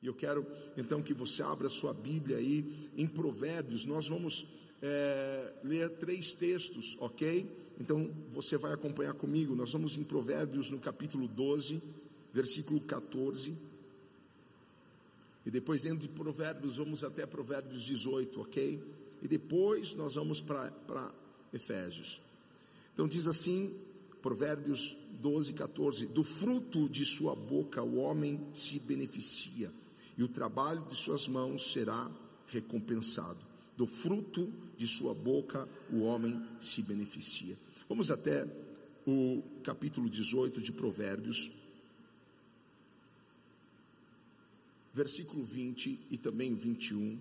E eu quero então que você abra sua Bíblia aí em Provérbios. Nós vamos é, ler três textos, ok? Então você vai acompanhar comigo. Nós vamos em Provérbios no capítulo 12, versículo 14. E depois, dentro de Provérbios, vamos até Provérbios 18, ok? E depois nós vamos para Efésios. Então diz assim, Provérbios 12, 14: Do fruto de sua boca o homem se beneficia e o trabalho de suas mãos será recompensado. Do fruto de sua boca o homem se beneficia. Vamos até o capítulo 18 de Provérbios, versículo 20 e também 21.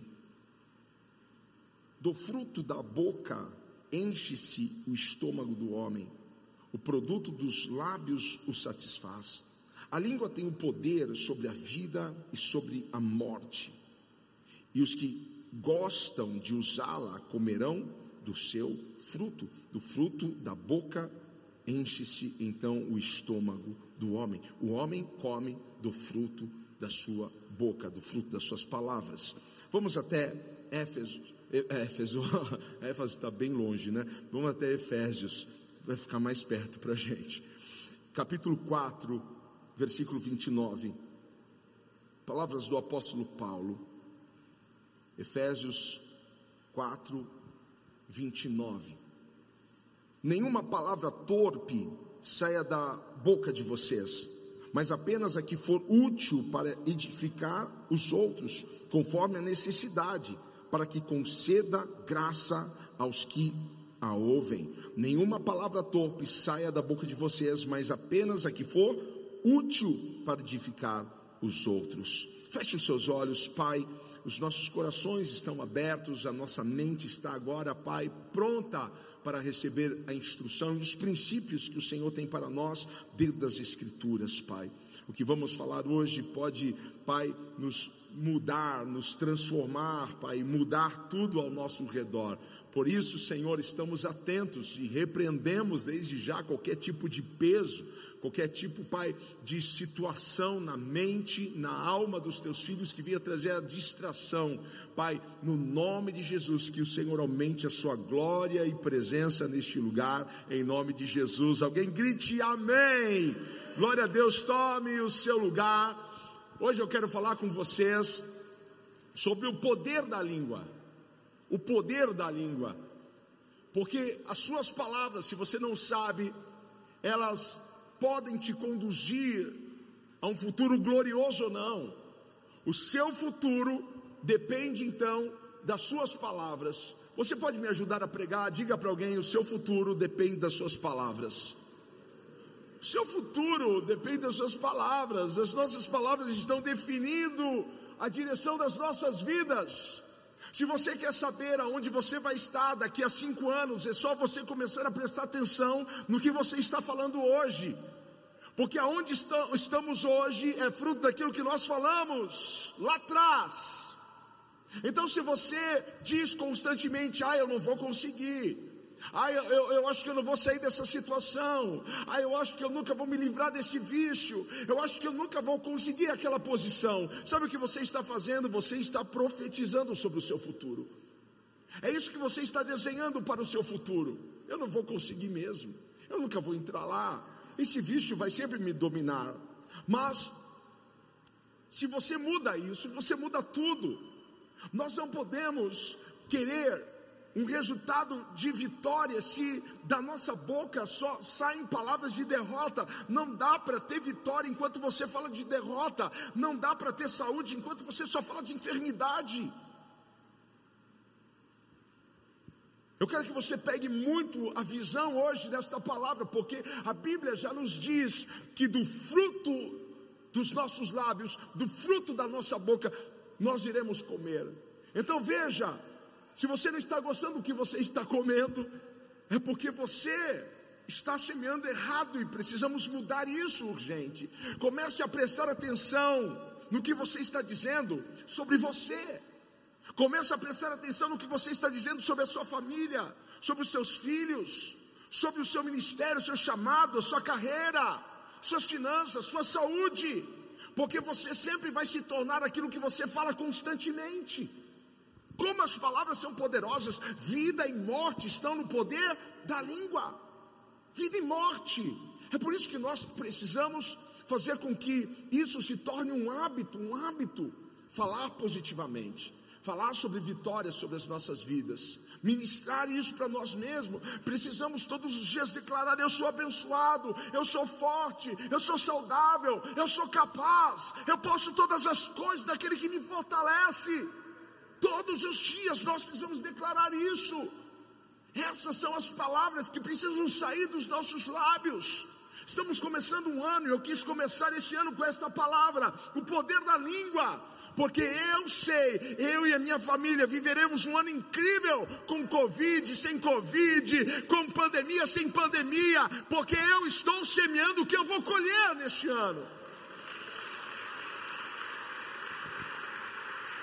Do fruto da boca enche-se o estômago do homem, o produto dos lábios o satisfaz. A língua tem o poder sobre a vida e sobre a morte, e os que gostam de usá-la comerão do seu fruto, do fruto da boca enche-se então o estômago do homem. O homem come do fruto da sua boca, do fruto das suas palavras. Vamos até Éfeso, Éfeso, Éfeso está bem longe, né? Vamos até Efésios, vai ficar mais perto para a gente. Capítulo 4, versículo 29. Palavras do apóstolo Paulo, Efésios 4, 29. Nenhuma palavra torpe saia da boca de vocês, mas apenas a que for útil para edificar os outros, conforme a necessidade, para que conceda graça aos que a ouvem. Nenhuma palavra torpe saia da boca de vocês, mas apenas a que for útil para edificar os outros. Feche os seus olhos, Pai. Os nossos corações estão abertos, a nossa mente está agora, Pai, pronta para receber a instrução e os princípios que o Senhor tem para nós dentro das Escrituras, Pai. O que vamos falar hoje pode, Pai, nos mudar, nos transformar, Pai, mudar tudo ao nosso redor. Por isso, Senhor, estamos atentos e repreendemos desde já qualquer tipo de peso qualquer tipo, Pai, de situação na mente, na alma dos teus filhos que vinha trazer a distração. Pai, no nome de Jesus, que o Senhor aumente a sua glória e presença neste lugar, em nome de Jesus. Alguém grite amém. Glória a Deus, tome o seu lugar. Hoje eu quero falar com vocês sobre o poder da língua. O poder da língua. Porque as suas palavras, se você não sabe, elas podem te conduzir a um futuro glorioso ou não. O seu futuro depende então das suas palavras. Você pode me ajudar a pregar? Diga para alguém: o seu futuro depende das suas palavras. O seu futuro depende das suas palavras. As nossas palavras estão definindo a direção das nossas vidas. Se você quer saber aonde você vai estar daqui a cinco anos, é só você começar a prestar atenção no que você está falando hoje. Porque aonde estamos hoje é fruto daquilo que nós falamos lá atrás. Então, se você diz constantemente, ah, eu não vou conseguir, ah, eu, eu acho que eu não vou sair dessa situação, ah, eu acho que eu nunca vou me livrar desse vício, eu acho que eu nunca vou conseguir aquela posição. Sabe o que você está fazendo? Você está profetizando sobre o seu futuro. É isso que você está desenhando para o seu futuro. Eu não vou conseguir mesmo, eu nunca vou entrar lá, esse vício vai sempre me dominar. Mas, se você muda isso, você muda tudo. Nós não podemos querer um resultado de vitória se da nossa boca só saem palavras de derrota. Não dá para ter vitória enquanto você fala de derrota. Não dá para ter saúde enquanto você só fala de enfermidade. Eu quero que você pegue muito a visão hoje desta palavra, porque a Bíblia já nos diz que do fruto dos nossos lábios, do fruto da nossa boca, nós iremos comer. Então veja, se você não está gostando do que você está comendo, é porque você está semeando errado e precisamos mudar isso urgente. Comece a prestar atenção no que você está dizendo sobre você. Comece a prestar atenção no que você está dizendo sobre a sua família, sobre os seus filhos, sobre o seu ministério, seu chamado, sua carreira, suas finanças, sua saúde. porque você sempre vai se tornar aquilo que você fala constantemente. Como as palavras são poderosas, vida e morte estão no poder da língua. Vida e morte. É por isso que nós precisamos fazer com que isso se torne um hábito, um hábito, falar positivamente, falar sobre vitórias sobre as nossas vidas, ministrar isso para nós mesmos. Precisamos todos os dias declarar: eu sou abençoado, eu sou forte, eu sou saudável, eu sou capaz, eu posso todas as coisas daquele que me fortalece. Todos os dias nós precisamos declarar isso. Essas são as palavras que precisam sair dos nossos lábios. Estamos começando um ano e eu quis começar esse ano com esta palavra, o poder da língua porque eu sei, eu e a minha família viveremos um ano incrível com Covid, sem Covid, com pandemia, sem pandemia, porque eu estou semeando o que eu vou colher neste ano.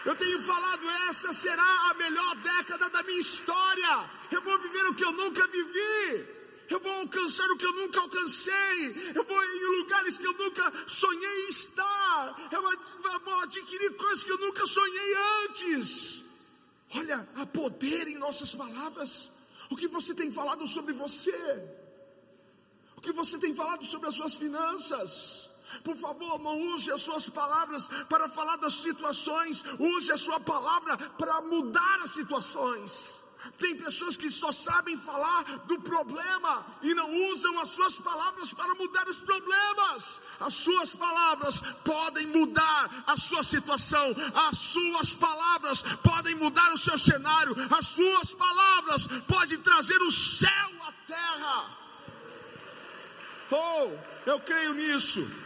Eu tenho falado, essa será a melhor década da minha história. Eu vou viver o que eu nunca vivi. Eu vou alcançar o que eu nunca alcancei. Eu vou em lugares que eu nunca sonhei estar. Eu vou adquirir coisas que eu nunca sonhei antes. Olha, há poder em nossas palavras. O que você tem falado sobre você? O que você tem falado sobre as suas finanças? Por favor, não use as suas palavras para falar das situações, use a sua palavra para mudar as situações. Tem pessoas que só sabem falar do problema e não usam as suas palavras para mudar os problemas. As suas palavras podem mudar a sua situação, as suas palavras podem mudar o seu cenário, as suas palavras podem trazer o céu à terra. Oh, eu creio nisso.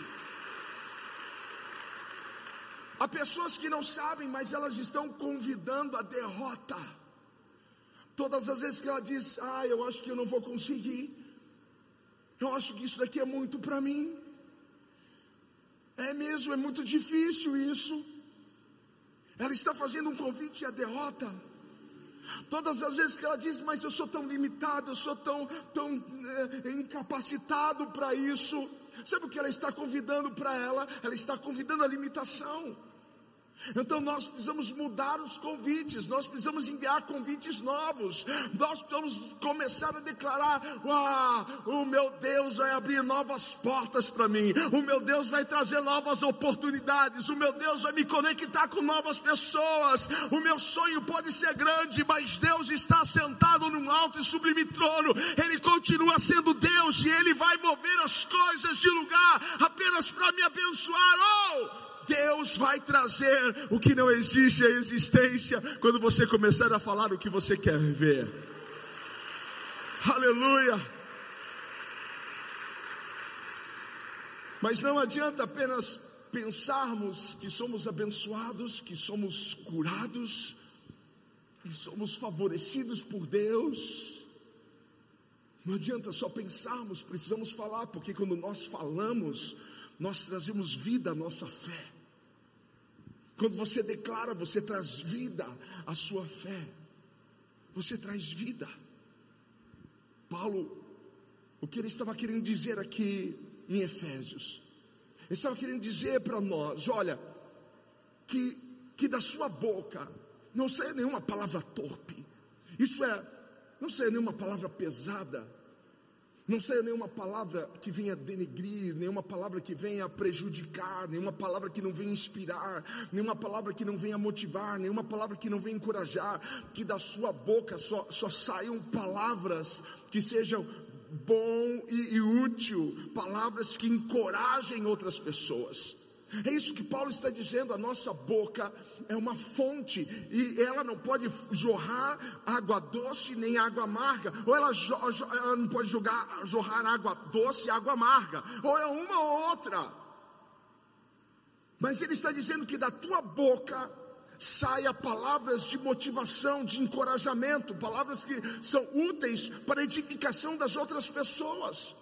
Há pessoas que não sabem, mas elas estão convidando a derrota. Todas as vezes que ela diz, ah, eu acho que eu não vou conseguir, eu acho que isso daqui é muito para mim. É mesmo, é muito difícil isso. Ela está fazendo um convite à derrota. Todas as vezes que ela diz, mas eu sou tão limitado, eu sou tão, tão é, incapacitado para isso. Sabe o que ela está convidando para ela? Ela está convidando a limitação. Então nós precisamos mudar os convites, nós precisamos enviar convites novos, nós precisamos começar a declarar: ah, o meu Deus vai abrir novas portas para mim, o meu Deus vai trazer novas oportunidades, o meu Deus vai me conectar com novas pessoas. O meu sonho pode ser grande, mas Deus está sentado num alto e sublime trono, Ele continua sendo Deus e Ele vai mover as coisas de lugar apenas para me abençoar. Oh! Deus vai trazer o que não existe à existência quando você começar a falar o que você quer ver. Aleluia. Mas não adianta apenas pensarmos que somos abençoados, que somos curados, que somos favorecidos por Deus. Não adianta só pensarmos, precisamos falar, porque quando nós falamos, nós trazemos vida à nossa fé. Quando você declara, você traz vida à sua fé. Você traz vida. Paulo, o que ele estava querendo dizer aqui em Efésios, ele estava querendo dizer para nós: olha, que, que da sua boca não saia nenhuma palavra torpe, isso é, não saia nenhuma palavra pesada, não saia nenhuma palavra que venha denegrir, nenhuma palavra que venha prejudicar, nenhuma palavra que não venha inspirar, nenhuma palavra que não venha motivar, nenhuma palavra que não venha encorajar. Que da sua boca só, só saiam palavras que sejam bom e, e útil, palavras que encorajem outras pessoas. É isso que Paulo está dizendo, a nossa boca é uma fonte e ela não pode jorrar água doce nem água amarga, ou ela, ela não pode jogar, jorrar água doce e água amarga, ou é uma ou outra. Mas ele está dizendo que da tua boca saia palavras de motivação, de encorajamento, palavras que são úteis para edificação das outras pessoas.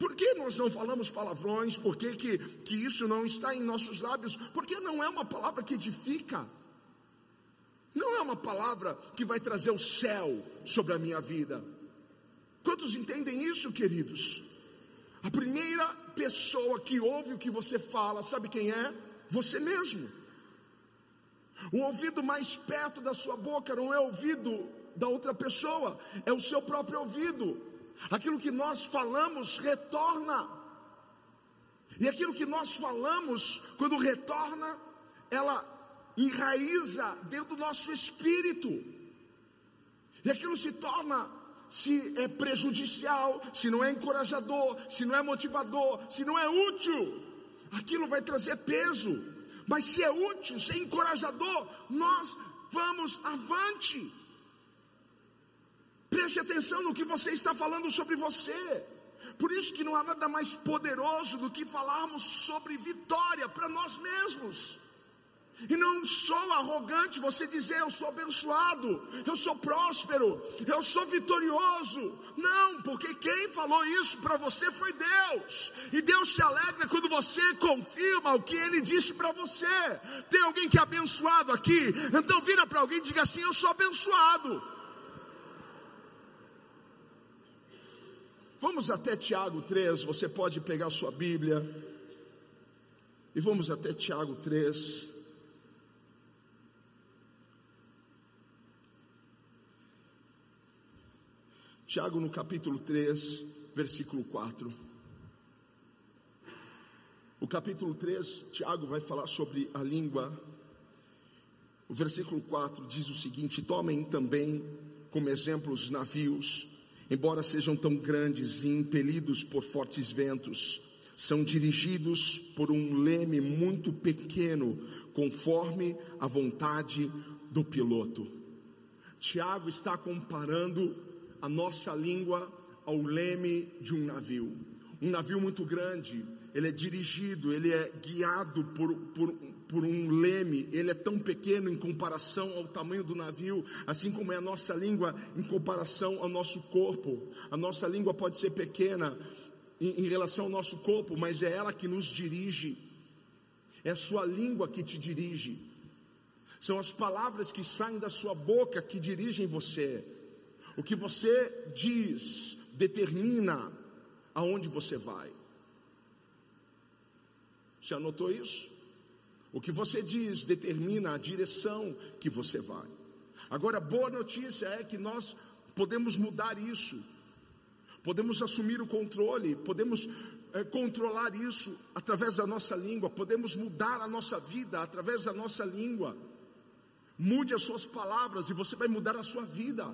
Por que nós não falamos palavrões? Por que, que, que isso não está em nossos lábios? Porque não é uma palavra que edifica. Não é uma palavra que vai trazer o céu sobre a minha vida. Quantos entendem isso, queridos? A primeira pessoa que ouve o que você fala, sabe quem é? você mesmo. O ouvido mais perto da sua boca não é o ouvido da outra pessoa, é o seu próprio ouvido. Aquilo que nós falamos retorna. E aquilo que nós falamos, quando retorna, ela enraiza dentro do nosso espírito. E aquilo se torna se é prejudicial, se não é encorajador, se não é motivador, se não é útil, aquilo vai trazer peso. Mas se é útil, se é encorajador, nós vamos avante. Preste atenção no que você está falando sobre você. Por isso que não há nada mais poderoso do que falarmos sobre vitória para nós mesmos. E não sou arrogante você dizer eu sou abençoado, eu sou próspero, eu sou vitorioso. Não, porque quem falou isso para você foi Deus. E Deus se alegra quando você confirma o que ele disse para você. Tem alguém que é abençoado aqui? Então vira para alguém e diga assim: eu sou abençoado. Vamos até Tiago 3, você pode pegar sua Bíblia. E vamos até Tiago 3. Tiago, no capítulo 3, versículo 4. O capítulo 3, Tiago vai falar sobre a língua. O versículo 4 diz o seguinte: Tomem também como exemplo os navios, embora sejam tão grandes e impelidos por fortes ventos, são dirigidos por um leme muito pequeno, conforme a vontade do piloto. Tiago está comparando a nossa língua ao leme de um navio. Um navio muito grande, ele é dirigido, ele é guiado por, por, por um leme, ele é tão pequeno em comparação ao tamanho do navio, assim como é a nossa língua em comparação ao nosso corpo. A nossa língua pode ser pequena em, em relação ao nosso corpo, mas é ela que nos dirige, é a sua língua que te dirige, são as palavras que saem da sua boca que dirigem você. O que você diz determina aonde você vai. Você anotou isso? O que você diz determina a direção que você vai. Agora, a boa notícia é que nós podemos mudar isso, podemos assumir o controle, podemos é, controlar isso através da nossa língua, podemos mudar a nossa vida através da nossa língua. Mude as suas palavras e você vai mudar a sua vida.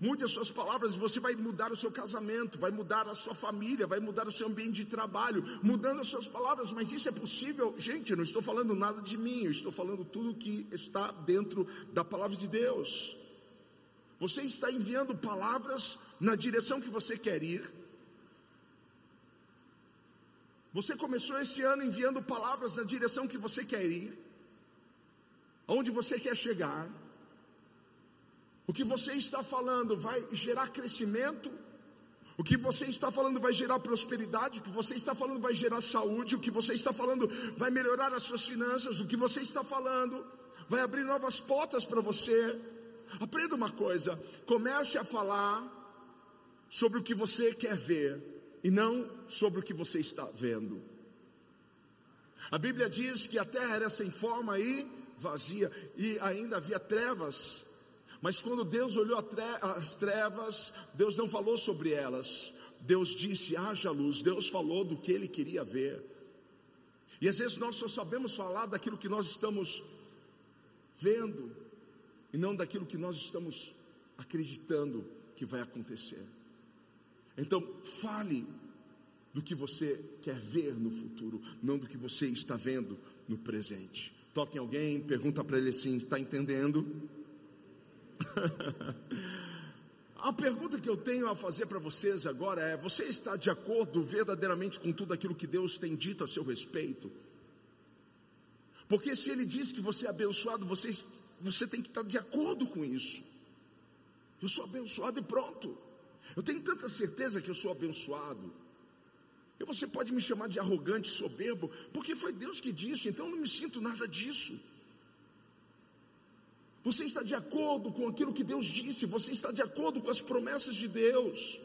Mude as suas palavras você vai mudar o seu casamento, vai mudar a sua família, vai mudar o seu ambiente de trabalho, mudando as suas palavras, mas isso é possível, gente. Eu não estou falando nada de mim, eu estou falando tudo que está dentro da palavra de Deus. Você está enviando palavras na direção que você quer ir. Você começou esse ano enviando palavras na direção que você quer ir, aonde você quer chegar. O que você está falando vai gerar crescimento, o que você está falando vai gerar prosperidade, o que você está falando vai gerar saúde, o que você está falando vai melhorar as suas finanças, o que você está falando vai abrir novas portas para você. Aprenda uma coisa: comece a falar sobre o que você quer ver e não sobre o que você está vendo. A Bíblia diz que a terra era sem forma e vazia, e ainda havia trevas mas quando Deus olhou as trevas, Deus não falou sobre elas. Deus disse: haja luz. Deus falou do que ele queria ver. E às vezes nós só sabemos falar daquilo que nós estamos vendo, e não daquilo que nós estamos acreditando que vai acontecer. Então, fale do que você quer ver no futuro, não do que você está vendo no presente. Toque em alguém, pergunta para ele assim: está entendendo? A pergunta que eu tenho a fazer para vocês agora é: você está de acordo verdadeiramente com tudo aquilo que Deus tem dito a seu respeito? Porque se Ele diz que você é abençoado, você, você tem que estar de acordo com isso. Eu sou abençoado e pronto. Eu tenho tanta certeza que eu sou abençoado. E você pode me chamar de arrogante, soberbo, porque foi Deus que disse, então eu não me sinto nada disso. Você está de acordo com aquilo que Deus disse, você está de acordo com as promessas de Deus.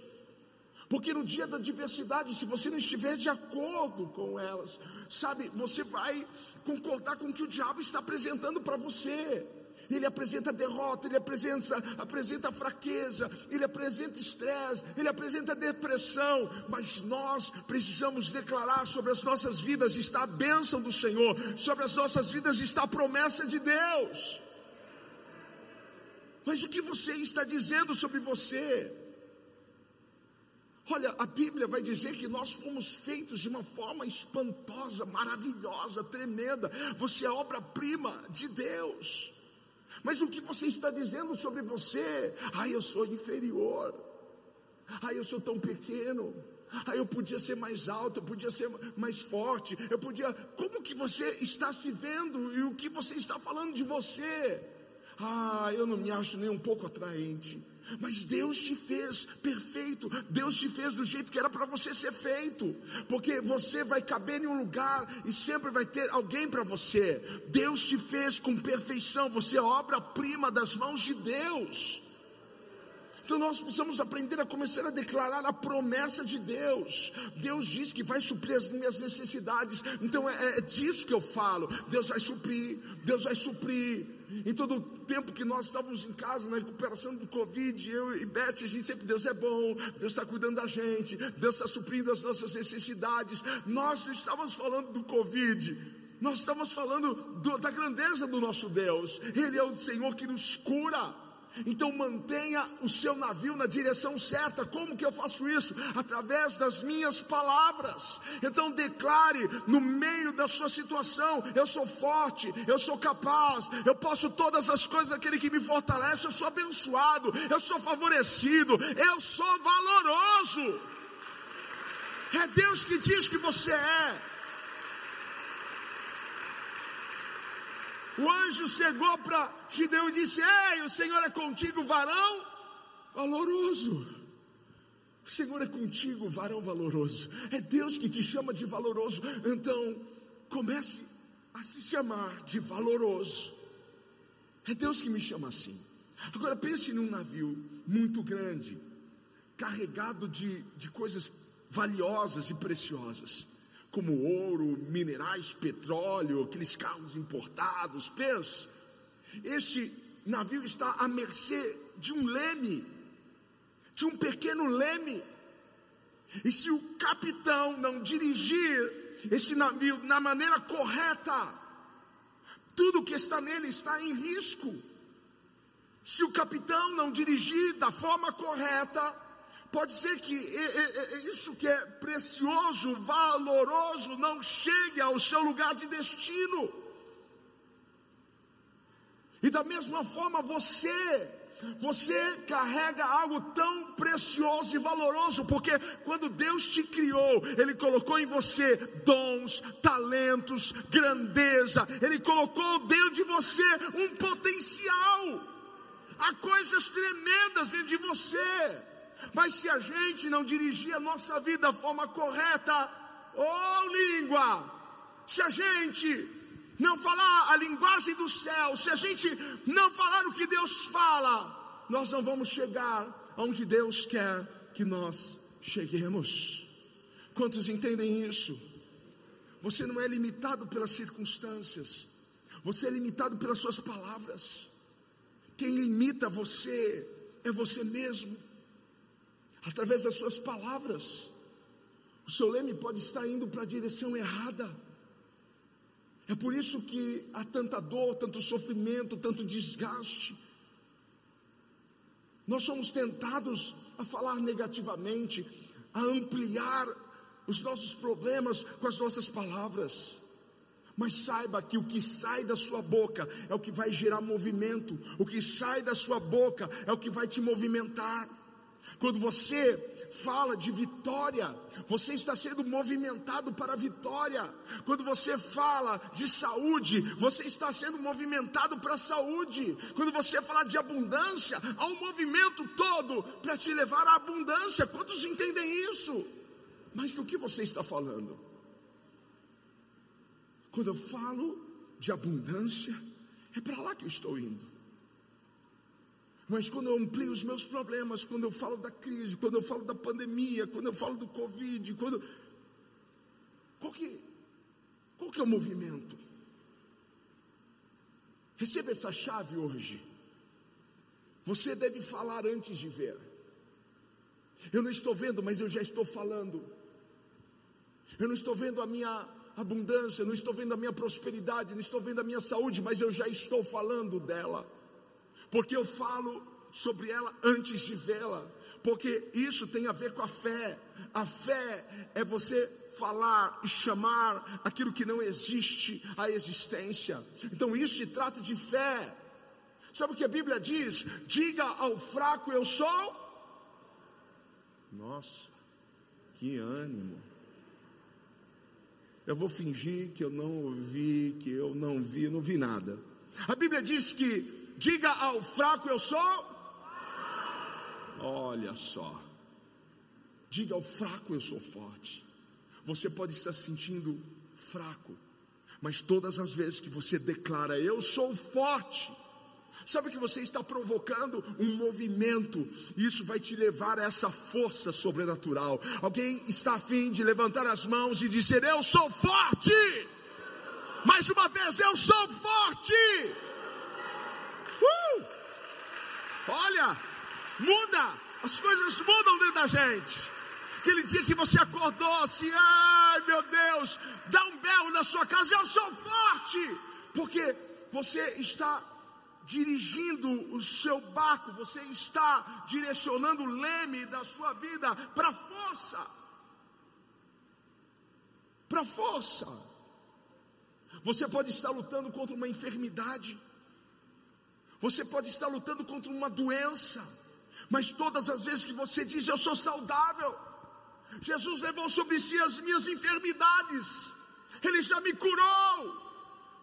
Porque no dia da diversidade, se você não estiver de acordo com elas, sabe, você vai concordar com o que o diabo está apresentando para você. Ele apresenta derrota, ele apresenta, apresenta fraqueza, ele apresenta estresse, ele apresenta depressão, mas nós precisamos declarar sobre as nossas vidas está a bênção do Senhor, sobre as nossas vidas está a promessa de Deus. Mas o que você está dizendo sobre você? Olha, a Bíblia vai dizer que nós fomos feitos de uma forma espantosa, maravilhosa, tremenda. Você é obra-prima de Deus. Mas o que você está dizendo sobre você? Ah, eu sou inferior. Ah, eu sou tão pequeno. Ah, eu podia ser mais alto, eu podia ser mais forte. Eu podia. Como que você está se vendo e o que você está falando de você? Ah, eu não me acho nem um pouco atraente. Mas Deus te fez perfeito, Deus te fez do jeito que era para você ser feito, porque você vai caber em um lugar e sempre vai ter alguém para você. Deus te fez com perfeição, você é obra-prima das mãos de Deus. Então nós precisamos aprender a começar a declarar a promessa de Deus. Deus diz que vai suprir as minhas necessidades. Então é, é disso que eu falo. Deus vai suprir, Deus vai suprir. Em todo o tempo que nós estávamos em casa, na recuperação do Covid, eu e Beth, a gente sempre, Deus é bom, Deus está cuidando da gente, Deus está suprindo as nossas necessidades. Nós não estávamos falando do Covid, nós estamos falando do, da grandeza do nosso Deus. Ele é o Senhor que nos cura. Então mantenha o seu navio na direção certa. Como que eu faço isso? Através das minhas palavras. Então declare no meio da sua situação: eu sou forte, eu sou capaz, eu posso todas as coisas aquele que me fortalece, eu sou abençoado, eu sou favorecido, eu sou valoroso. É Deus que diz que você é. O anjo chegou para Gideão e disse: Ei, o Senhor é contigo, varão valoroso. O Senhor é contigo, varão valoroso. É Deus que te chama de valoroso. Então, comece a se chamar de valoroso. É Deus que me chama assim. Agora pense num navio muito grande, carregado de, de coisas valiosas e preciosas como ouro, minerais, petróleo, aqueles carros importados. Pensa, esse navio está à mercê de um leme, de um pequeno leme. E se o capitão não dirigir esse navio na maneira correta, tudo que está nele está em risco. Se o capitão não dirigir da forma correta, Pode ser que isso que é precioso, valoroso, não chegue ao seu lugar de destino. E da mesma forma você, você carrega algo tão precioso e valoroso, porque quando Deus te criou, Ele colocou em você dons, talentos, grandeza, Ele colocou dentro de você um potencial, há coisas tremendas dentro de você. Mas se a gente não dirigir a nossa vida da forma correta, oh língua, se a gente não falar a linguagem do céu, se a gente não falar o que Deus fala, nós não vamos chegar onde Deus quer que nós cheguemos. Quantos entendem isso? Você não é limitado pelas circunstâncias, você é limitado pelas suas palavras. Quem limita você é você mesmo através das suas palavras. O seu leme pode estar indo para a direção errada. É por isso que há tanta dor, tanto sofrimento, tanto desgaste. Nós somos tentados a falar negativamente, a ampliar os nossos problemas com as nossas palavras. Mas saiba que o que sai da sua boca é o que vai gerar movimento, o que sai da sua boca é o que vai te movimentar. Quando você fala de vitória, você está sendo movimentado para a vitória. Quando você fala de saúde, você está sendo movimentado para a saúde. Quando você fala de abundância, há um movimento todo para te levar à abundância. Quantos entendem isso? Mas do que você está falando? Quando eu falo de abundância, é para lá que eu estou indo. Mas quando eu amplio os meus problemas, quando eu falo da crise, quando eu falo da pandemia, quando eu falo do Covid, quando. Qual que, qual que é o movimento? Receba essa chave hoje. Você deve falar antes de ver. Eu não estou vendo, mas eu já estou falando. Eu não estou vendo a minha abundância, eu não estou vendo a minha prosperidade, eu não estou vendo a minha saúde, mas eu já estou falando dela. Porque eu falo sobre ela antes de vê-la. Porque isso tem a ver com a fé. A fé é você falar e chamar aquilo que não existe à existência. Então isso se trata de fé. Sabe o que a Bíblia diz? Diga ao fraco eu sou. Nossa, que ânimo. Eu vou fingir que eu não ouvi, que eu não vi, não vi nada. A Bíblia diz que diga ao fraco eu sou. Olha só. Diga ao fraco eu sou forte. Você pode estar sentindo fraco, mas todas as vezes que você declara eu sou forte, Sabe que você está provocando um movimento, isso vai te levar a essa força sobrenatural. Alguém está afim de levantar as mãos e dizer: Eu sou forte. Mais uma vez, eu sou forte. Olha, muda, as coisas mudam dentro da gente. Aquele dia que você acordou assim, ai meu Deus, dá um belo na sua casa, eu sou forte, porque você está dirigindo o seu barco, você está direcionando o leme da sua vida para força. Para força. Você pode estar lutando contra uma enfermidade. Você pode estar lutando contra uma doença. Mas todas as vezes que você diz eu sou saudável, Jesus levou sobre si as minhas enfermidades. Ele já me curou.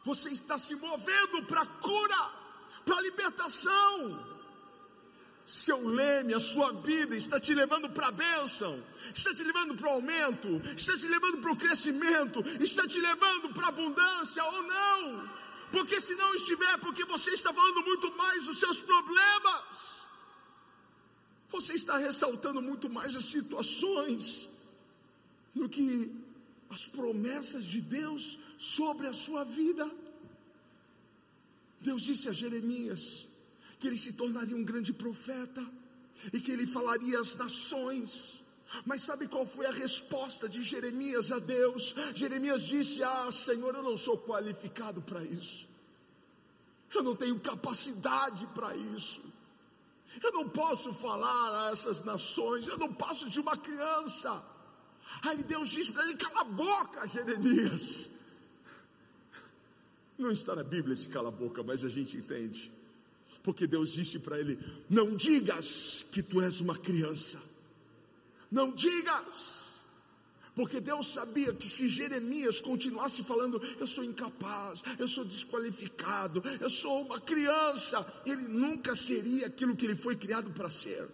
Você está se movendo para a cura para a libertação. Seu leme, a sua vida está te levando para a bênção, está te levando para o aumento, está te levando para o crescimento, está te levando para a abundância ou não, porque se não estiver, porque você está falando muito mais dos seus problemas, você está ressaltando muito mais as situações do que as promessas de Deus sobre a sua vida. Deus disse a Jeremias que ele se tornaria um grande profeta e que ele falaria às nações. Mas sabe qual foi a resposta de Jeremias a Deus? Jeremias disse: Ah, Senhor, eu não sou qualificado para isso, eu não tenho capacidade para isso, eu não posso falar a essas nações, eu não passo de uma criança. Aí Deus disse para ele: Cala a boca, Jeremias. Não está na Bíblia esse cala-boca, mas a gente entende. Porque Deus disse para ele: Não digas que tu és uma criança. Não digas. Porque Deus sabia que se Jeremias continuasse falando, eu sou incapaz, eu sou desqualificado, eu sou uma criança, ele nunca seria aquilo que ele foi criado para ser.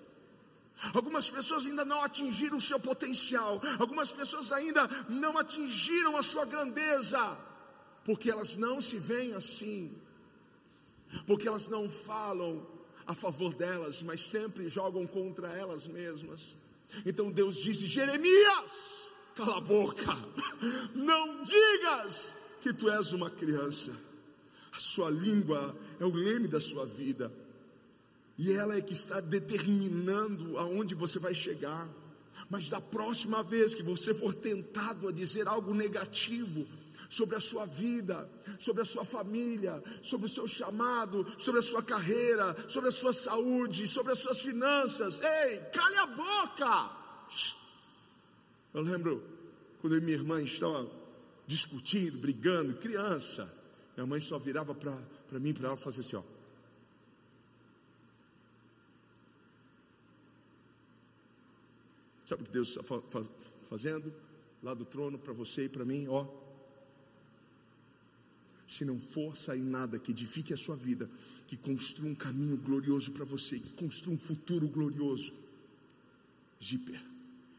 Algumas pessoas ainda não atingiram o seu potencial, algumas pessoas ainda não atingiram a sua grandeza porque elas não se veem assim, porque elas não falam a favor delas, mas sempre jogam contra elas mesmas. Então Deus disse: Jeremias, cala a boca, não digas que tu és uma criança. A sua língua é o leme da sua vida, e ela é que está determinando aonde você vai chegar. Mas da próxima vez que você for tentado a dizer algo negativo, sobre a sua vida, sobre a sua família, sobre o seu chamado, sobre a sua carreira, sobre a sua saúde, sobre as suas finanças. Ei, cale a boca! Eu lembro quando eu e minha irmã estavam discutindo, brigando, criança. Minha mãe só virava para mim, para ela fazer assim, ó. Sabe o que Deus está fazendo? Lá do trono para você e para mim, ó se não for sair nada que edifique a sua vida, que construa um caminho glorioso para você, que construa um futuro glorioso. Zíper,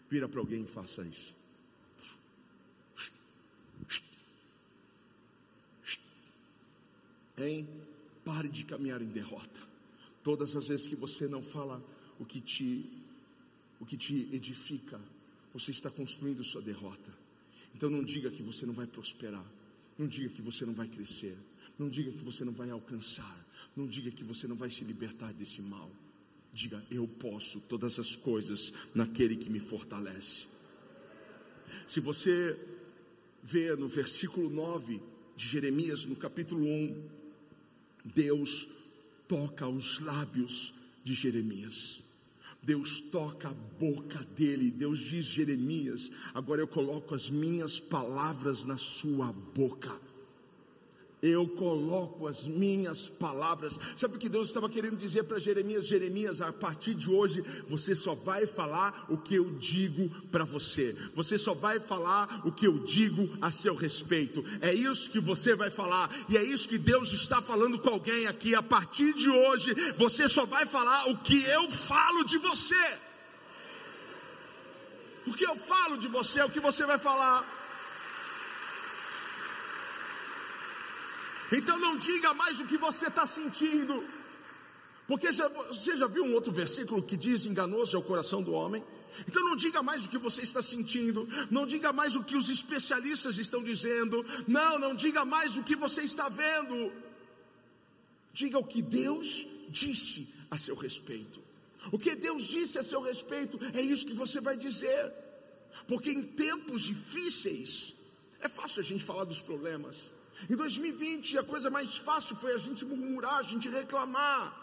vira para alguém e faça isso. Hein? Pare de caminhar em derrota. Todas as vezes que você não fala o que te o que te edifica, você está construindo sua derrota. Então não diga que você não vai prosperar. Não diga que você não vai crescer. Não diga que você não vai alcançar. Não diga que você não vai se libertar desse mal. Diga, eu posso todas as coisas naquele que me fortalece. Se você vê no versículo 9 de Jeremias, no capítulo 1, Deus toca os lábios de Jeremias. Deus toca a boca dele. Deus diz: Jeremias, agora eu coloco as minhas palavras na sua boca eu coloco as minhas palavras. Sabe o que Deus estava querendo dizer para Jeremias? Jeremias, a partir de hoje, você só vai falar o que eu digo para você. Você só vai falar o que eu digo a seu respeito. É isso que você vai falar. E é isso que Deus está falando com alguém aqui. A partir de hoje, você só vai falar o que eu falo de você. O que eu falo de você é o que você vai falar. Então não diga mais o que você está sentindo. Porque já, você já viu um outro versículo que diz: enganoso é o coração do homem? Então não diga mais o que você está sentindo, não diga mais o que os especialistas estão dizendo, não, não diga mais o que você está vendo. Diga o que Deus disse a seu respeito. O que Deus disse a seu respeito é isso que você vai dizer. Porque em tempos difíceis é fácil a gente falar dos problemas. Em 2020, a coisa mais fácil foi a gente murmurar, a gente reclamar.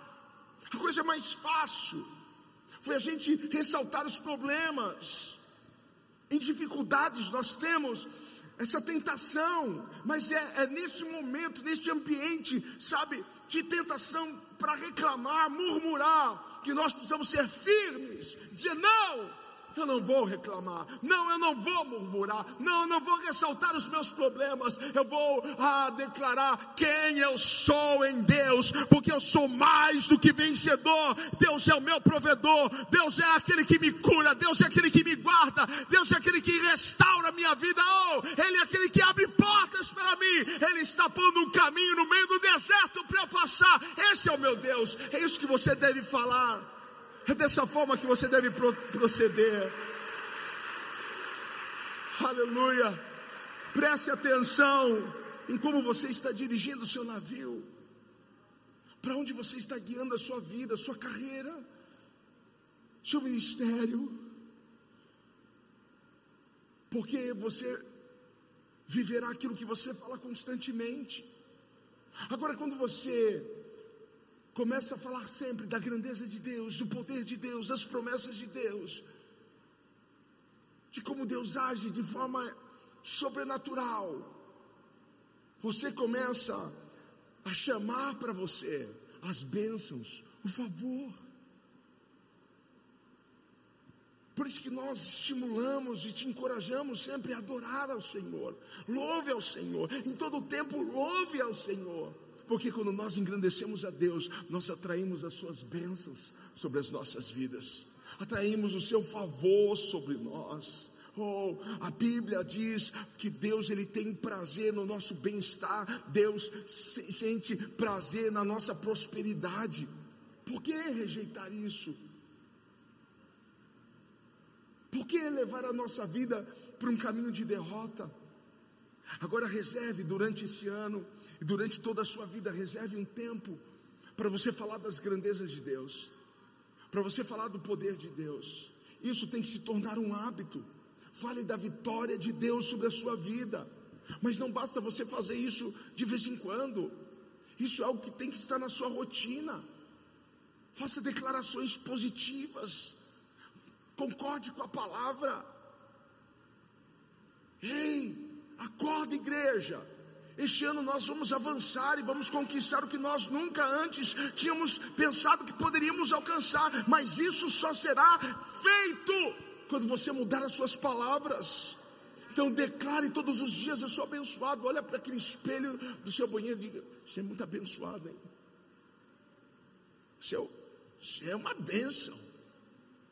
A coisa mais fácil foi a gente ressaltar os problemas. Em dificuldades nós temos essa tentação, mas é, é neste momento, neste ambiente, sabe, de tentação para reclamar, murmurar, que nós precisamos ser firmes, dizer não eu não vou reclamar, não, eu não vou murmurar, não, eu não vou ressaltar os meus problemas, eu vou ah, declarar quem eu sou em Deus, porque eu sou mais do que vencedor. Deus é o meu provedor, Deus é aquele que me cura, Deus é aquele que me guarda, Deus é aquele que restaura a minha vida, oh, Ele é aquele que abre portas para mim, Ele está pondo um caminho no meio do deserto para eu passar. Esse é o meu Deus, é isso que você deve falar. É dessa forma que você deve proceder. Aleluia. Preste atenção em como você está dirigindo o seu navio. Para onde você está guiando a sua vida, a sua carreira, seu ministério. Porque você viverá aquilo que você fala constantemente. Agora, quando você começa a falar sempre da grandeza de Deus, do poder de Deus, das promessas de Deus, de como Deus age de forma sobrenatural. Você começa a chamar para você as bênçãos, o favor. Por isso que nós estimulamos e te encorajamos sempre a adorar ao Senhor. Louve ao Senhor. Em todo tempo, louve ao Senhor. Porque quando nós engrandecemos a Deus, nós atraímos as suas bênçãos sobre as nossas vidas, atraímos o seu favor sobre nós. Oh, a Bíblia diz que Deus ele tem prazer no nosso bem-estar, Deus sente prazer na nossa prosperidade. Por que rejeitar isso? Por que levar a nossa vida para um caminho de derrota? Agora reserve durante esse ano e durante toda a sua vida, reserve um tempo para você falar das grandezas de Deus, para você falar do poder de Deus. Isso tem que se tornar um hábito. Fale da vitória de Deus sobre a sua vida. Mas não basta você fazer isso de vez em quando. Isso é algo que tem que estar na sua rotina. Faça declarações positivas. Concorde com a palavra. Ei, acorda, igreja. Este ano nós vamos avançar e vamos conquistar o que nós nunca antes tínhamos pensado que poderíamos alcançar, mas isso só será feito quando você mudar as suas palavras. Então declare todos os dias: Eu sou abençoado. Olha para aquele espelho do seu banheiro e diga: Você é muito abençoado, hein? É, você é uma bênção.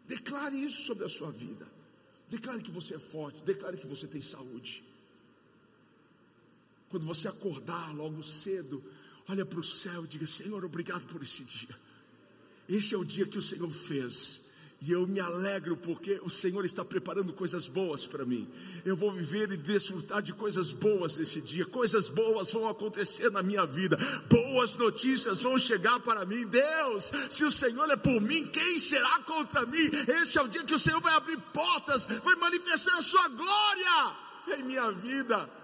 Declare isso sobre a sua vida. Declare que você é forte. Declare que você tem saúde. Quando você acordar logo cedo, olha para o céu e diga: Senhor, obrigado por esse dia. Este é o dia que o Senhor fez. E eu me alegro porque o Senhor está preparando coisas boas para mim. Eu vou viver e desfrutar de coisas boas nesse dia. Coisas boas vão acontecer na minha vida. Boas notícias vão chegar para mim. Deus, se o Senhor é por mim, quem será contra mim? Este é o dia que o Senhor vai abrir portas, vai manifestar a sua glória em minha vida.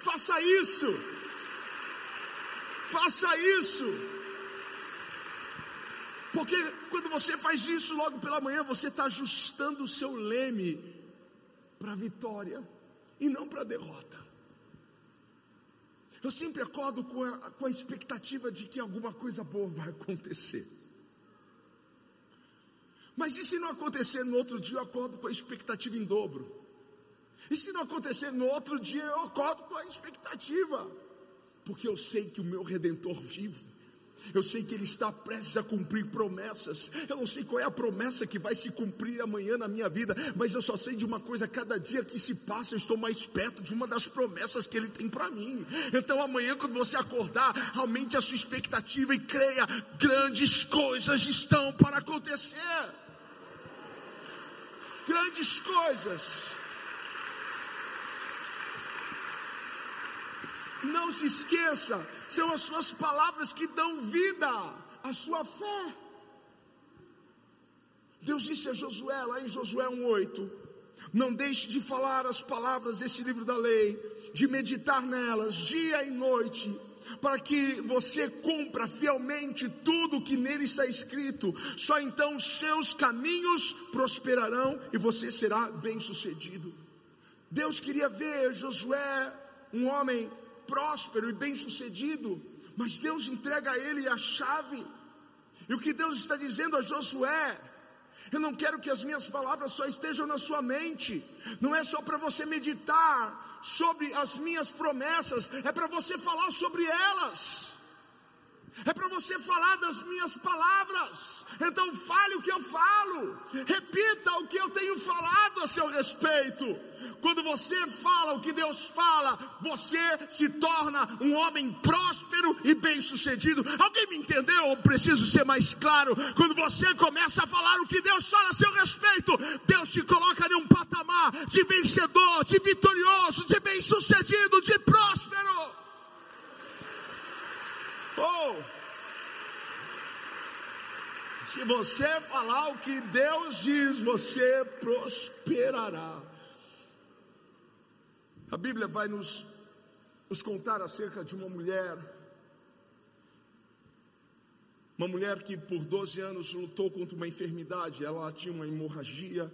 Faça isso. Faça isso. Porque quando você faz isso logo pela manhã, você está ajustando o seu leme para a vitória e não para a derrota. Eu sempre acordo com a, com a expectativa de que alguma coisa boa vai acontecer. Mas e se não acontecer no outro dia, eu acordo com a expectativa em dobro. E se não acontecer no outro dia, eu acordo com a expectativa. Porque eu sei que o meu redentor vive. Eu sei que Ele está prestes a cumprir promessas. Eu não sei qual é a promessa que vai se cumprir amanhã na minha vida, mas eu só sei de uma coisa: cada dia que se passa, eu estou mais perto de uma das promessas que Ele tem para mim. Então amanhã, quando você acordar, aumente a sua expectativa e creia: grandes coisas estão para acontecer. Grandes coisas. Não se esqueça, são as suas palavras que dão vida à sua fé. Deus disse a Josué, lá em Josué 1,8: Não deixe de falar as palavras desse livro da lei, de meditar nelas dia e noite, para que você cumpra fielmente tudo o que nele está escrito. Só então seus caminhos prosperarão e você será bem-sucedido. Deus queria ver Josué, um homem próspero e bem-sucedido, mas Deus entrega a ele a chave. E o que Deus está dizendo a Josué eu não quero que as minhas palavras só estejam na sua mente. Não é só para você meditar sobre as minhas promessas, é para você falar sobre elas é para você falar das minhas palavras. Então fale o que eu falo, repita o que eu tenho falado a seu respeito. Quando você fala o que Deus fala, você se torna um homem próspero e bem-sucedido. Alguém me entendeu? Eu preciso ser mais claro. Quando você começa a falar o que Deus fala a seu respeito, Deus te coloca em um patamar de vencedor, de vitorioso, de bem-sucedido, de próspero. Oh! Se você falar o que Deus diz, você prosperará. A Bíblia vai nos, nos contar acerca de uma mulher, uma mulher que por 12 anos lutou contra uma enfermidade, ela tinha uma hemorragia,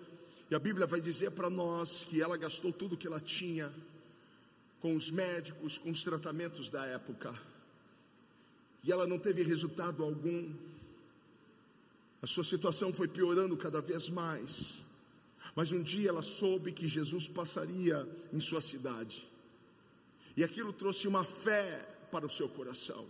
e a Bíblia vai dizer para nós que ela gastou tudo que ela tinha com os médicos, com os tratamentos da época e ela não teve resultado algum. A sua situação foi piorando cada vez mais. Mas um dia ela soube que Jesus passaria em sua cidade. E aquilo trouxe uma fé para o seu coração.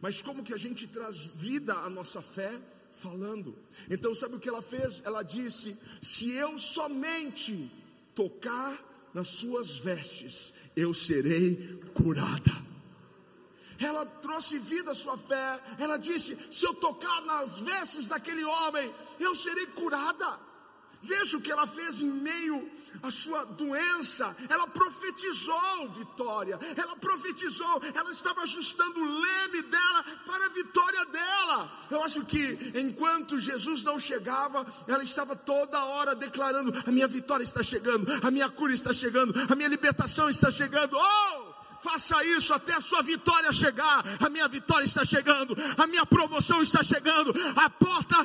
Mas como que a gente traz vida à nossa fé? Falando. Então, sabe o que ela fez? Ela disse: Se eu somente tocar nas suas vestes, eu serei curada ela trouxe vida à sua fé. Ela disse: Se eu tocar nas vestes daquele homem, eu serei curada. Veja o que ela fez em meio à sua doença. Ela profetizou vitória. Ela profetizou. Ela estava ajustando o leme dela para a vitória dela. Eu acho que enquanto Jesus não chegava, ela estava toda hora declarando: A minha vitória está chegando. A minha cura está chegando. A minha libertação está chegando. Oh! Faça isso até a sua vitória chegar. A minha vitória está chegando, a minha promoção está chegando, a porta,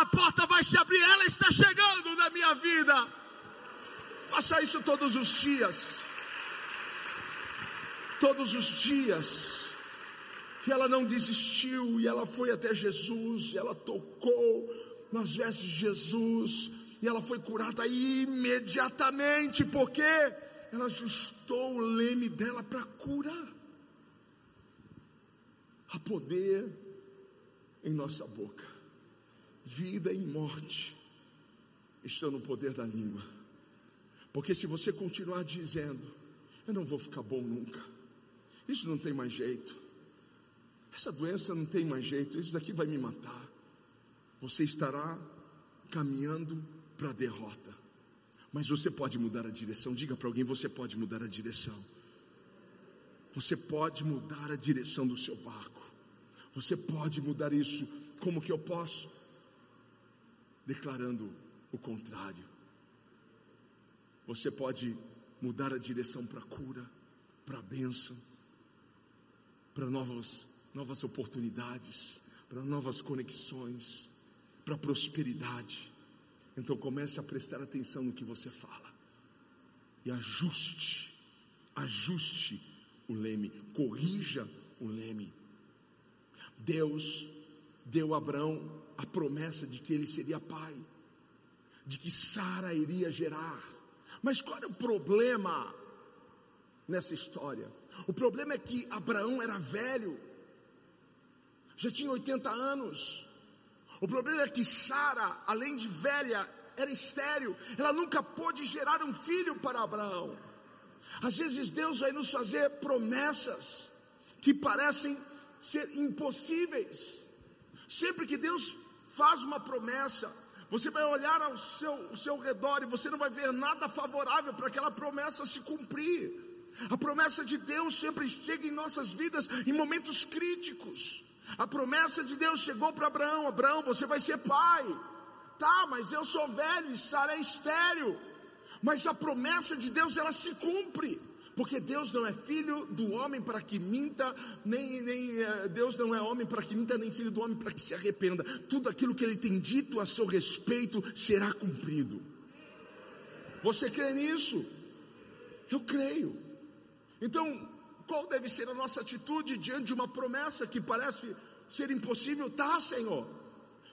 a porta vai se abrir, ela está chegando na minha vida. Faça isso todos os dias. Todos os dias. E ela não desistiu, e ela foi até Jesus, e ela tocou nas vestes de Jesus, e ela foi curada imediatamente, porque ela ajustou o leme dela para curar. Há poder em nossa boca, vida e morte estão no poder da língua. Porque se você continuar dizendo, eu não vou ficar bom nunca, isso não tem mais jeito, essa doença não tem mais jeito, isso daqui vai me matar. você estará caminhando para a derrota. Mas você pode mudar a direção. Diga para alguém: você pode mudar a direção. Você pode mudar a direção do seu barco. Você pode mudar isso. Como que eu posso? Declarando o contrário. Você pode mudar a direção para cura, para bênção, para novas, novas oportunidades, para novas conexões, para prosperidade. Então comece a prestar atenção no que você fala e ajuste, ajuste o leme, corrija o leme. Deus deu a Abraão a promessa de que ele seria pai, de que Sara iria gerar. Mas qual é o problema nessa história? O problema é que Abraão era velho, já tinha 80 anos. O problema é que Sara, além de velha, era estéril, ela nunca pôde gerar um filho para Abraão. Às vezes Deus vai nos fazer promessas que parecem ser impossíveis. Sempre que Deus faz uma promessa, você vai olhar ao seu, ao seu redor e você não vai ver nada favorável para aquela promessa se cumprir. A promessa de Deus sempre chega em nossas vidas em momentos críticos. A promessa de Deus chegou para Abraão: Abraão, você vai ser pai. Tá, mas eu sou velho e Sara é estéreo. Mas a promessa de Deus ela se cumpre. Porque Deus não é filho do homem para que minta, nem, nem eh, Deus não é homem para que minta, nem filho do homem para que se arrependa. Tudo aquilo que ele tem dito a seu respeito será cumprido. Você crê nisso? Eu creio. Então, qual deve ser a nossa atitude diante de uma promessa que parece ser impossível? Tá, Senhor.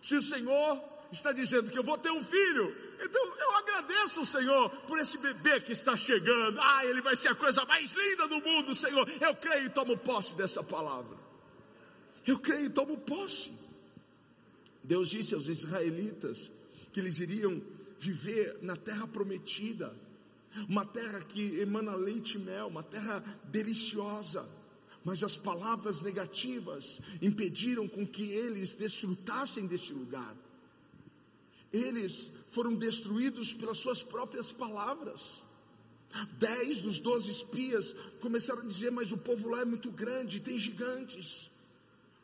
Se o Senhor está dizendo que eu vou ter um filho, então eu agradeço o Senhor por esse bebê que está chegando. Ah, ele vai ser a coisa mais linda do mundo, Senhor. Eu creio e tomo posse dessa palavra. Eu creio e tomo posse. Deus disse aos israelitas que eles iriam viver na terra prometida, uma terra que emana leite e mel, uma terra deliciosa. Mas as palavras negativas impediram com que eles desfrutassem deste lugar eles foram destruídos pelas suas próprias palavras. Dez dos doze espias começaram a dizer: Mas o povo lá é muito grande, tem gigantes.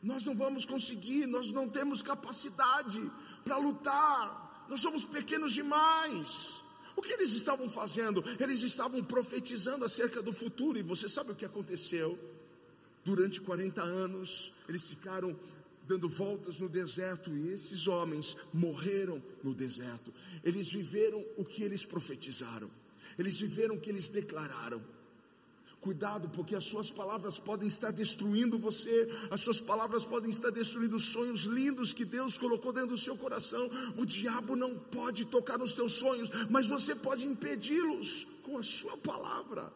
Nós não vamos conseguir, nós não temos capacidade para lutar, nós somos pequenos demais. O que eles estavam fazendo? Eles estavam profetizando acerca do futuro, e você sabe o que aconteceu? Durante 40 anos, eles ficaram dando voltas no deserto, e esses homens morreram no deserto. Eles viveram o que eles profetizaram, eles viveram o que eles declararam. Cuidado, porque as suas palavras podem estar destruindo você, as suas palavras podem estar destruindo sonhos lindos que Deus colocou dentro do seu coração. O diabo não pode tocar nos teus sonhos, mas você pode impedi-los com a sua palavra.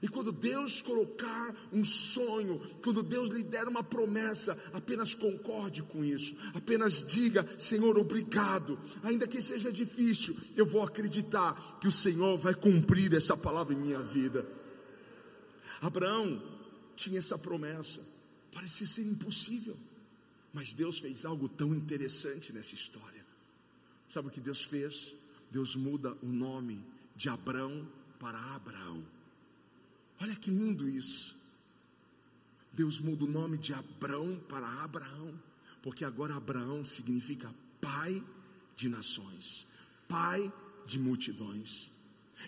E quando Deus colocar um sonho, quando Deus lhe der uma promessa, apenas concorde com isso, apenas diga: Senhor, obrigado, ainda que seja difícil, eu vou acreditar que o Senhor vai cumprir essa palavra em minha vida. Abraão tinha essa promessa, parecia ser impossível, mas Deus fez algo tão interessante nessa história. Sabe o que Deus fez? Deus muda o nome de Abraão para Abraão. Olha que lindo isso. Deus muda o nome de Abraão para Abraão, porque agora Abraão significa pai de nações, pai de multidões.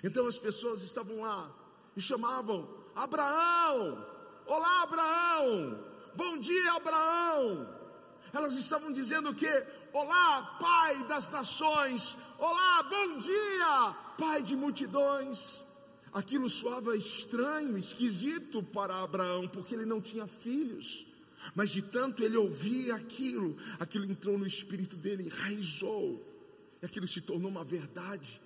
Então as pessoas estavam lá e chamavam Abraão, olá Abraão, bom dia Abraão. Elas estavam dizendo que, olá pai das nações, olá bom dia pai de multidões. Aquilo soava estranho, esquisito para Abraão, porque ele não tinha filhos. Mas de tanto ele ouvia aquilo, aquilo entrou no espírito dele, enraizou, e aquilo se tornou uma verdade.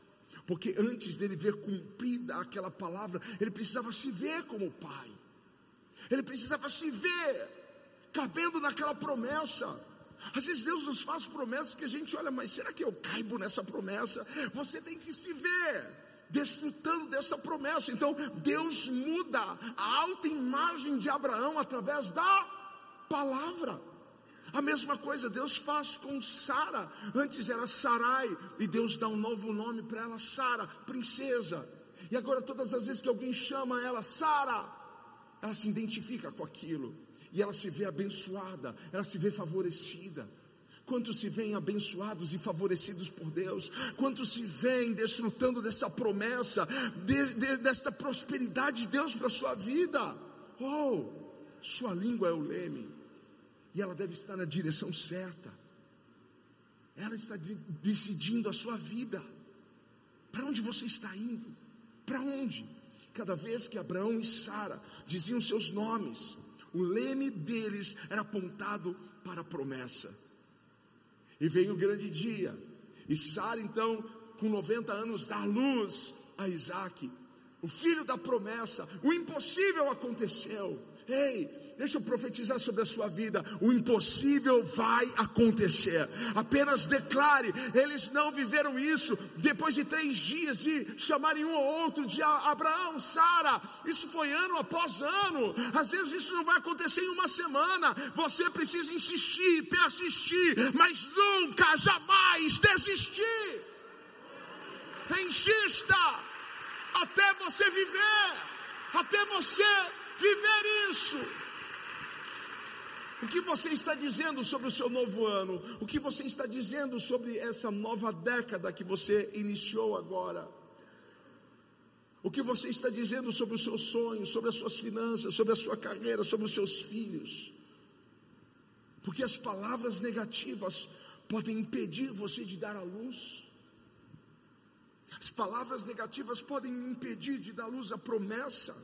Porque antes dele ver cumprida aquela palavra, ele precisava se ver como pai, ele precisava se ver cabendo naquela promessa. Às vezes Deus nos faz promessas que a gente olha, mas será que eu caibo nessa promessa? Você tem que se ver desfrutando dessa promessa. Então, Deus muda a alta imagem de Abraão através da palavra. A mesma coisa Deus faz com Sara. Antes era Sarai e Deus dá um novo nome para ela, Sara, princesa. E agora todas as vezes que alguém chama ela Sara, ela se identifica com aquilo e ela se vê abençoada, ela se vê favorecida. Quantos se veem abençoados e favorecidos por Deus? Quantos se veem desfrutando dessa promessa, de, de, desta prosperidade de Deus para a sua vida? Oh, sua língua é o leme, e ela deve estar na direção certa. Ela está decidindo a sua vida. Para onde você está indo? Para onde? Cada vez que Abraão e Sara diziam seus nomes, o leme deles era apontado para a promessa. E veio o grande dia, e Sara, então, com 90 anos, dá luz a Isaac, o filho da promessa. O impossível aconteceu. Ei, deixa eu profetizar sobre a sua vida: o impossível vai acontecer. Apenas declare. Eles não viveram isso depois de três dias de chamarem um ou outro de Abraão, Sara. Isso foi ano após ano. Às vezes isso não vai acontecer em uma semana. Você precisa insistir, persistir, mas nunca, jamais desistir. Insista até você viver, até você viver isso. O que você está dizendo sobre o seu novo ano? O que você está dizendo sobre essa nova década que você iniciou agora? O que você está dizendo sobre os seus sonhos, sobre as suas finanças, sobre a sua carreira, sobre os seus filhos? Porque as palavras negativas podem impedir você de dar a luz. As palavras negativas podem impedir de dar luz à promessa.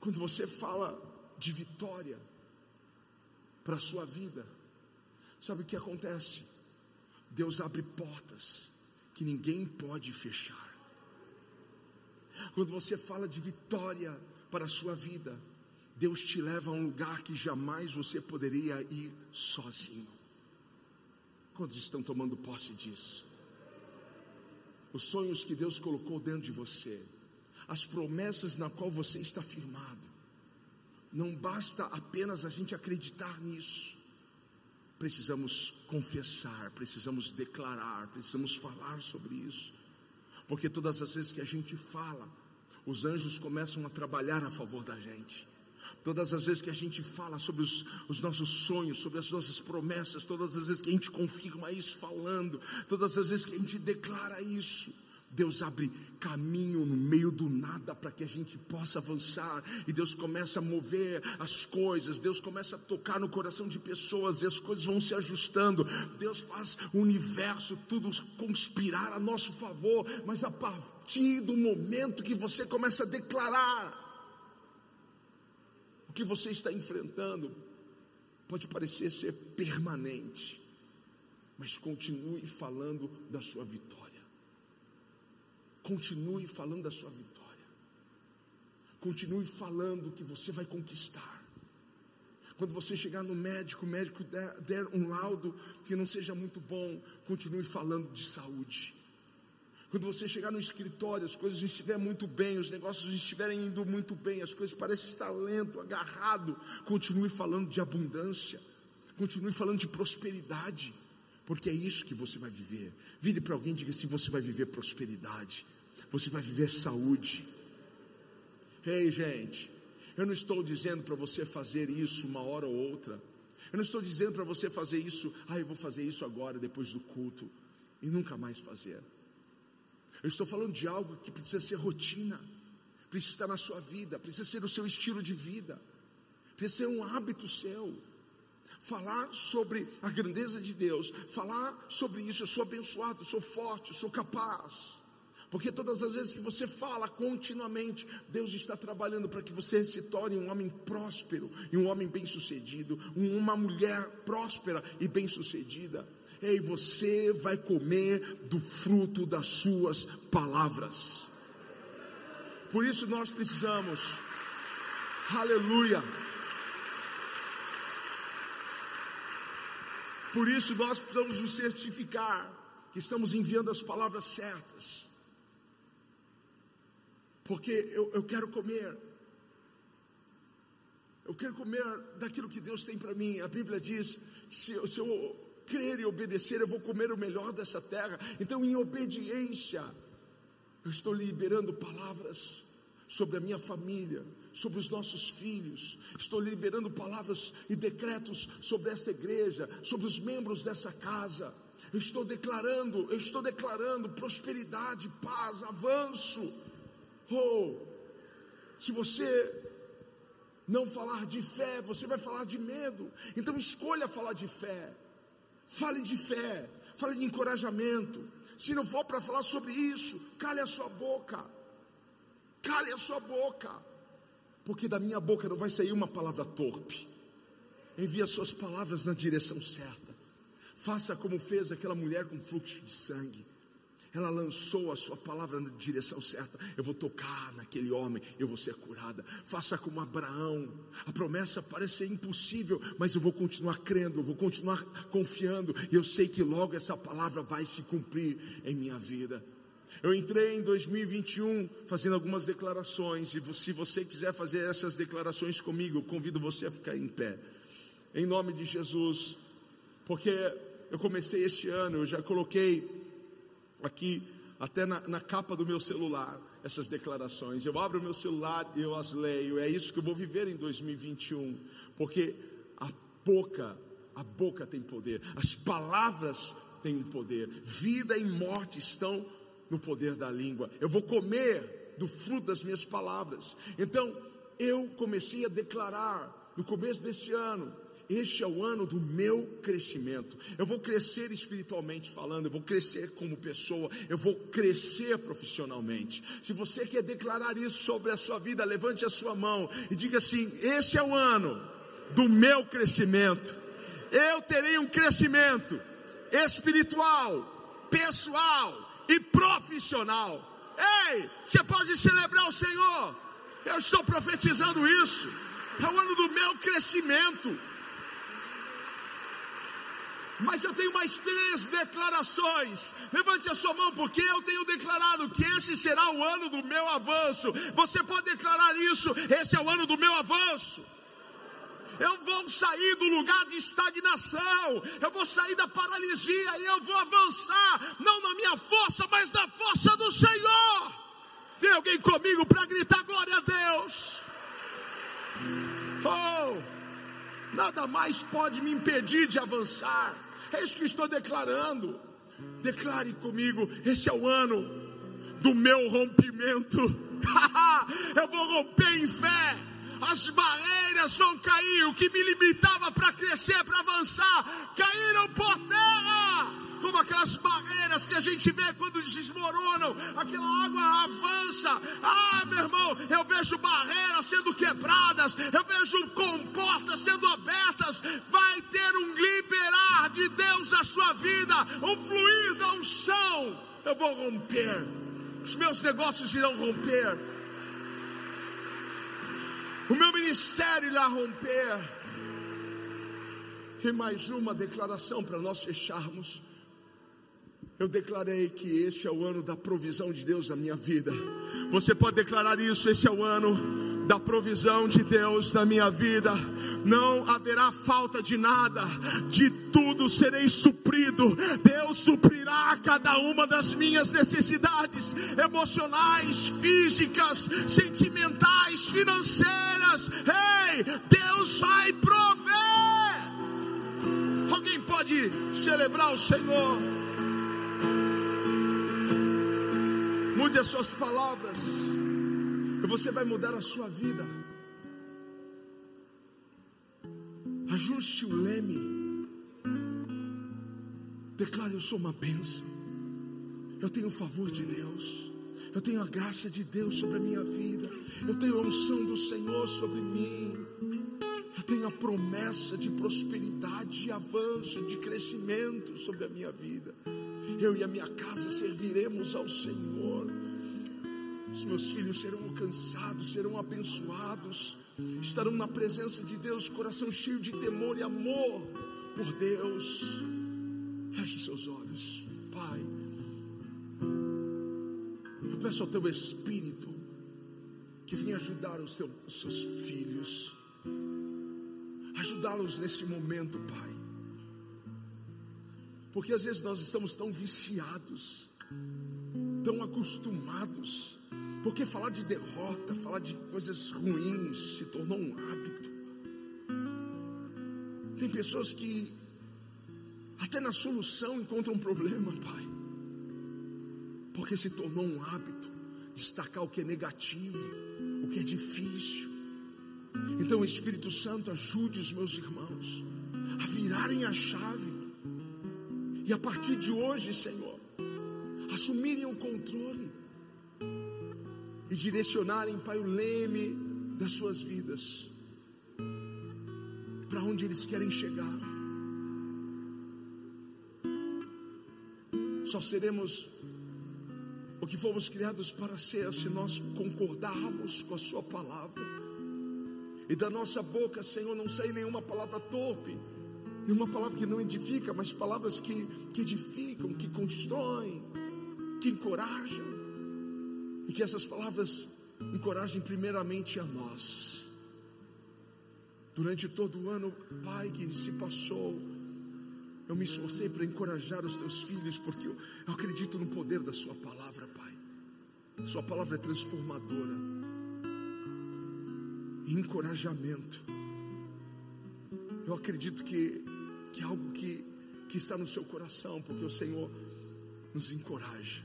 Quando você fala de vitória para a sua vida, sabe o que acontece? Deus abre portas que ninguém pode fechar. Quando você fala de vitória para a sua vida, Deus te leva a um lugar que jamais você poderia ir sozinho. Quantos estão tomando posse disso? Os sonhos que Deus colocou dentro de você as promessas na qual você está firmado. Não basta apenas a gente acreditar nisso. Precisamos confessar, precisamos declarar, precisamos falar sobre isso. Porque todas as vezes que a gente fala, os anjos começam a trabalhar a favor da gente. Todas as vezes que a gente fala sobre os, os, nossos sonhos, sobre as nossas promessas, todas as vezes que a gente confirma isso falando, todas as vezes que a gente declara isso, Deus abre caminho no meio do nada para que a gente possa avançar, e Deus começa a mover as coisas, Deus começa a tocar no coração de pessoas, e as coisas vão se ajustando. Deus faz o universo tudo conspirar a nosso favor, mas a partir do momento que você começa a declarar o que você está enfrentando, pode parecer ser permanente, mas continue falando da sua vitória. Continue falando da sua vitória. Continue falando que você vai conquistar. Quando você chegar no médico, o médico der, der um laudo que não seja muito bom, continue falando de saúde. Quando você chegar no escritório, as coisas estiverem muito bem, os negócios estiverem indo muito bem, as coisas parecem estar lento, agarrado, continue falando de abundância, continue falando de prosperidade porque é isso que você vai viver. Vire para alguém e diga assim: você vai viver prosperidade, você vai viver saúde. Ei, gente, eu não estou dizendo para você fazer isso uma hora ou outra. Eu não estou dizendo para você fazer isso, ah, eu vou fazer isso agora, depois do culto, e nunca mais fazer. Eu estou falando de algo que precisa ser rotina, precisa estar na sua vida, precisa ser o seu estilo de vida, precisa ser um hábito seu falar sobre a grandeza de Deus, falar sobre isso, eu sou abençoado, eu sou forte, eu sou capaz. Porque todas as vezes que você fala continuamente, Deus está trabalhando para que você se torne um homem próspero e um homem bem-sucedido, uma mulher próspera e bem-sucedida. Ei, você vai comer do fruto das suas palavras. Por isso nós precisamos, aleluia Por isso nós precisamos nos certificar que estamos enviando as palavras certas. Porque eu, eu quero comer. Eu quero comer daquilo que Deus tem para mim. A Bíblia diz: se, se eu crer e obedecer, eu vou comer o melhor dessa terra. Então, em obediência, eu estou liberando palavras sobre a minha família, sobre os nossos filhos. Estou liberando palavras e decretos sobre esta igreja, sobre os membros dessa casa. Estou declarando, estou declarando prosperidade, paz, avanço. Oh, se você não falar de fé, você vai falar de medo. Então escolha falar de fé. Fale de fé, fale de encorajamento. Se não for para falar sobre isso, cale a sua boca. Cale a sua boca. Porque da minha boca não vai sair uma palavra torpe. Envie as suas palavras na direção certa. Faça como fez aquela mulher com fluxo de sangue. Ela lançou a sua palavra na direção certa. Eu vou tocar naquele homem, eu vou ser curada. Faça como Abraão. A promessa parece ser impossível, mas eu vou continuar crendo, eu vou continuar confiando. E eu sei que logo essa palavra vai se cumprir em minha vida. Eu entrei em 2021 fazendo algumas declarações, e se você quiser fazer essas declarações comigo, eu convido você a ficar em pé. Em nome de Jesus, porque eu comecei esse ano, eu já coloquei aqui, até na, na, capa do meu celular, essas declarações. Eu abro o meu celular e eu as leio. É isso que eu vou viver em 2021, porque a boca, a boca tem poder, as palavras têm um poder, vida e morte estão no poder da língua. Eu vou comer do fruto das minhas palavras. Então, eu comecei a declarar no começo desse ano, este é o ano do meu crescimento. Eu vou crescer espiritualmente falando, eu vou crescer como pessoa, eu vou crescer profissionalmente. Se você quer declarar isso sobre a sua vida, levante a sua mão e diga assim: Este é o ano do meu crescimento. Eu terei um crescimento espiritual, pessoal e profissional. Ei, você pode celebrar o Senhor. Eu estou profetizando isso. É o ano do meu crescimento. Mas eu tenho mais três declarações. Levante a sua mão, porque eu tenho declarado que esse será o ano do meu avanço. Você pode declarar isso: esse é o ano do meu avanço. Eu vou sair do lugar de estagnação, eu vou sair da paralisia e eu vou avançar, não na minha força, mas na força do Senhor. Tem alguém comigo para gritar glória a Deus? Oh, nada mais pode me impedir de avançar. É isso que estou declarando. Declare comigo: esse é o ano do meu rompimento. Eu vou romper em fé. As barreiras vão cair. O que me limitava para crescer, para avançar, caíram por terra. Como aquelas barreiras que a gente vê quando desmoronam, aquela água avança. Ah, meu irmão, eu vejo barreiras sendo quebradas, eu vejo comportas sendo abertas. Vai ter um liberar de Deus na sua vida, um fluir da unção. Eu vou romper, os meus negócios irão romper, o meu ministério irá romper. E mais uma declaração para nós fecharmos. Eu declarei que este é o ano da provisão de Deus na minha vida. Você pode declarar isso: esse é o ano da provisão de Deus na minha vida. Não haverá falta de nada, de tudo serei suprido. Deus suprirá cada uma das minhas necessidades emocionais, físicas, sentimentais, financeiras. Ei, Deus vai prover. Alguém pode celebrar o Senhor? Mude as suas palavras, e você vai mudar a sua vida. Ajuste o leme. Declare: Eu sou uma bênção. Eu tenho o favor de Deus. Eu tenho a graça de Deus sobre a minha vida. Eu tenho a unção do Senhor sobre mim. Eu tenho a promessa de prosperidade, de avanço, de crescimento sobre a minha vida. Eu e a minha casa serviremos ao Senhor. Os meus filhos serão alcançados, serão abençoados, estarão na presença de Deus, coração cheio de temor e amor por Deus. Feche seus olhos, Pai. Eu peço ao Teu Espírito que venha ajudar os, teus, os seus filhos. ajudá-los nesse momento, Pai. Porque às vezes nós estamos tão viciados, tão acostumados, porque falar de derrota, falar de coisas ruins se tornou um hábito. Tem pessoas que até na solução encontram um problema, Pai, porque se tornou um hábito destacar o que é negativo, o que é difícil. Então, Espírito Santo ajude os meus irmãos a virarem a chave e a partir de hoje, Senhor, assumirem o controle e direcionarem, Pai, o leme das suas vidas para onde eles querem chegar. Só seremos o que fomos criados para ser se nós concordarmos com a Sua palavra. E da nossa boca, Senhor, não sai nenhuma palavra torpe, nenhuma palavra que não edifica, mas palavras que, que edificam, que constroem, que encorajam. E que essas palavras encorajem primeiramente a nós. Durante todo o ano, Pai, que se passou, eu me esforcei para encorajar os teus filhos, porque eu, eu acredito no poder da Sua palavra, Pai. Sua palavra é transformadora. E encorajamento. Eu acredito que, que é algo que, que está no seu coração, porque o Senhor nos encoraja.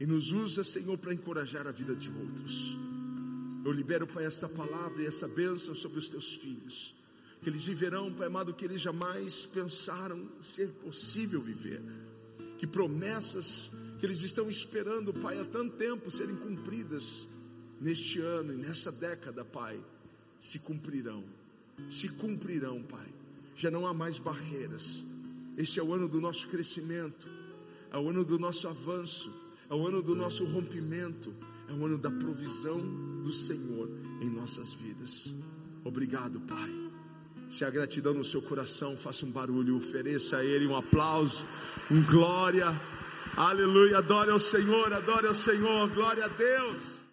E nos usa, Senhor, para encorajar a vida de outros. Eu libero, Pai, esta palavra e essa bênção sobre os teus filhos que eles viverão, Pai amado, que eles jamais pensaram ser possível viver, que promessas que eles estão esperando, Pai, há tanto tempo serem cumpridas neste ano e nessa década, Pai, se cumprirão, se cumprirão, Pai. Já não há mais barreiras. Este é o ano do nosso crescimento, é o ano do nosso avanço, é o ano do nosso rompimento, é o ano da provisão do Senhor em nossas vidas. Obrigado, Pai. Se há gratidão no seu coração, faça um barulho, ofereça a Ele um aplauso, um glória, aleluia, adore ao Senhor, adore ao Senhor, glória a Deus.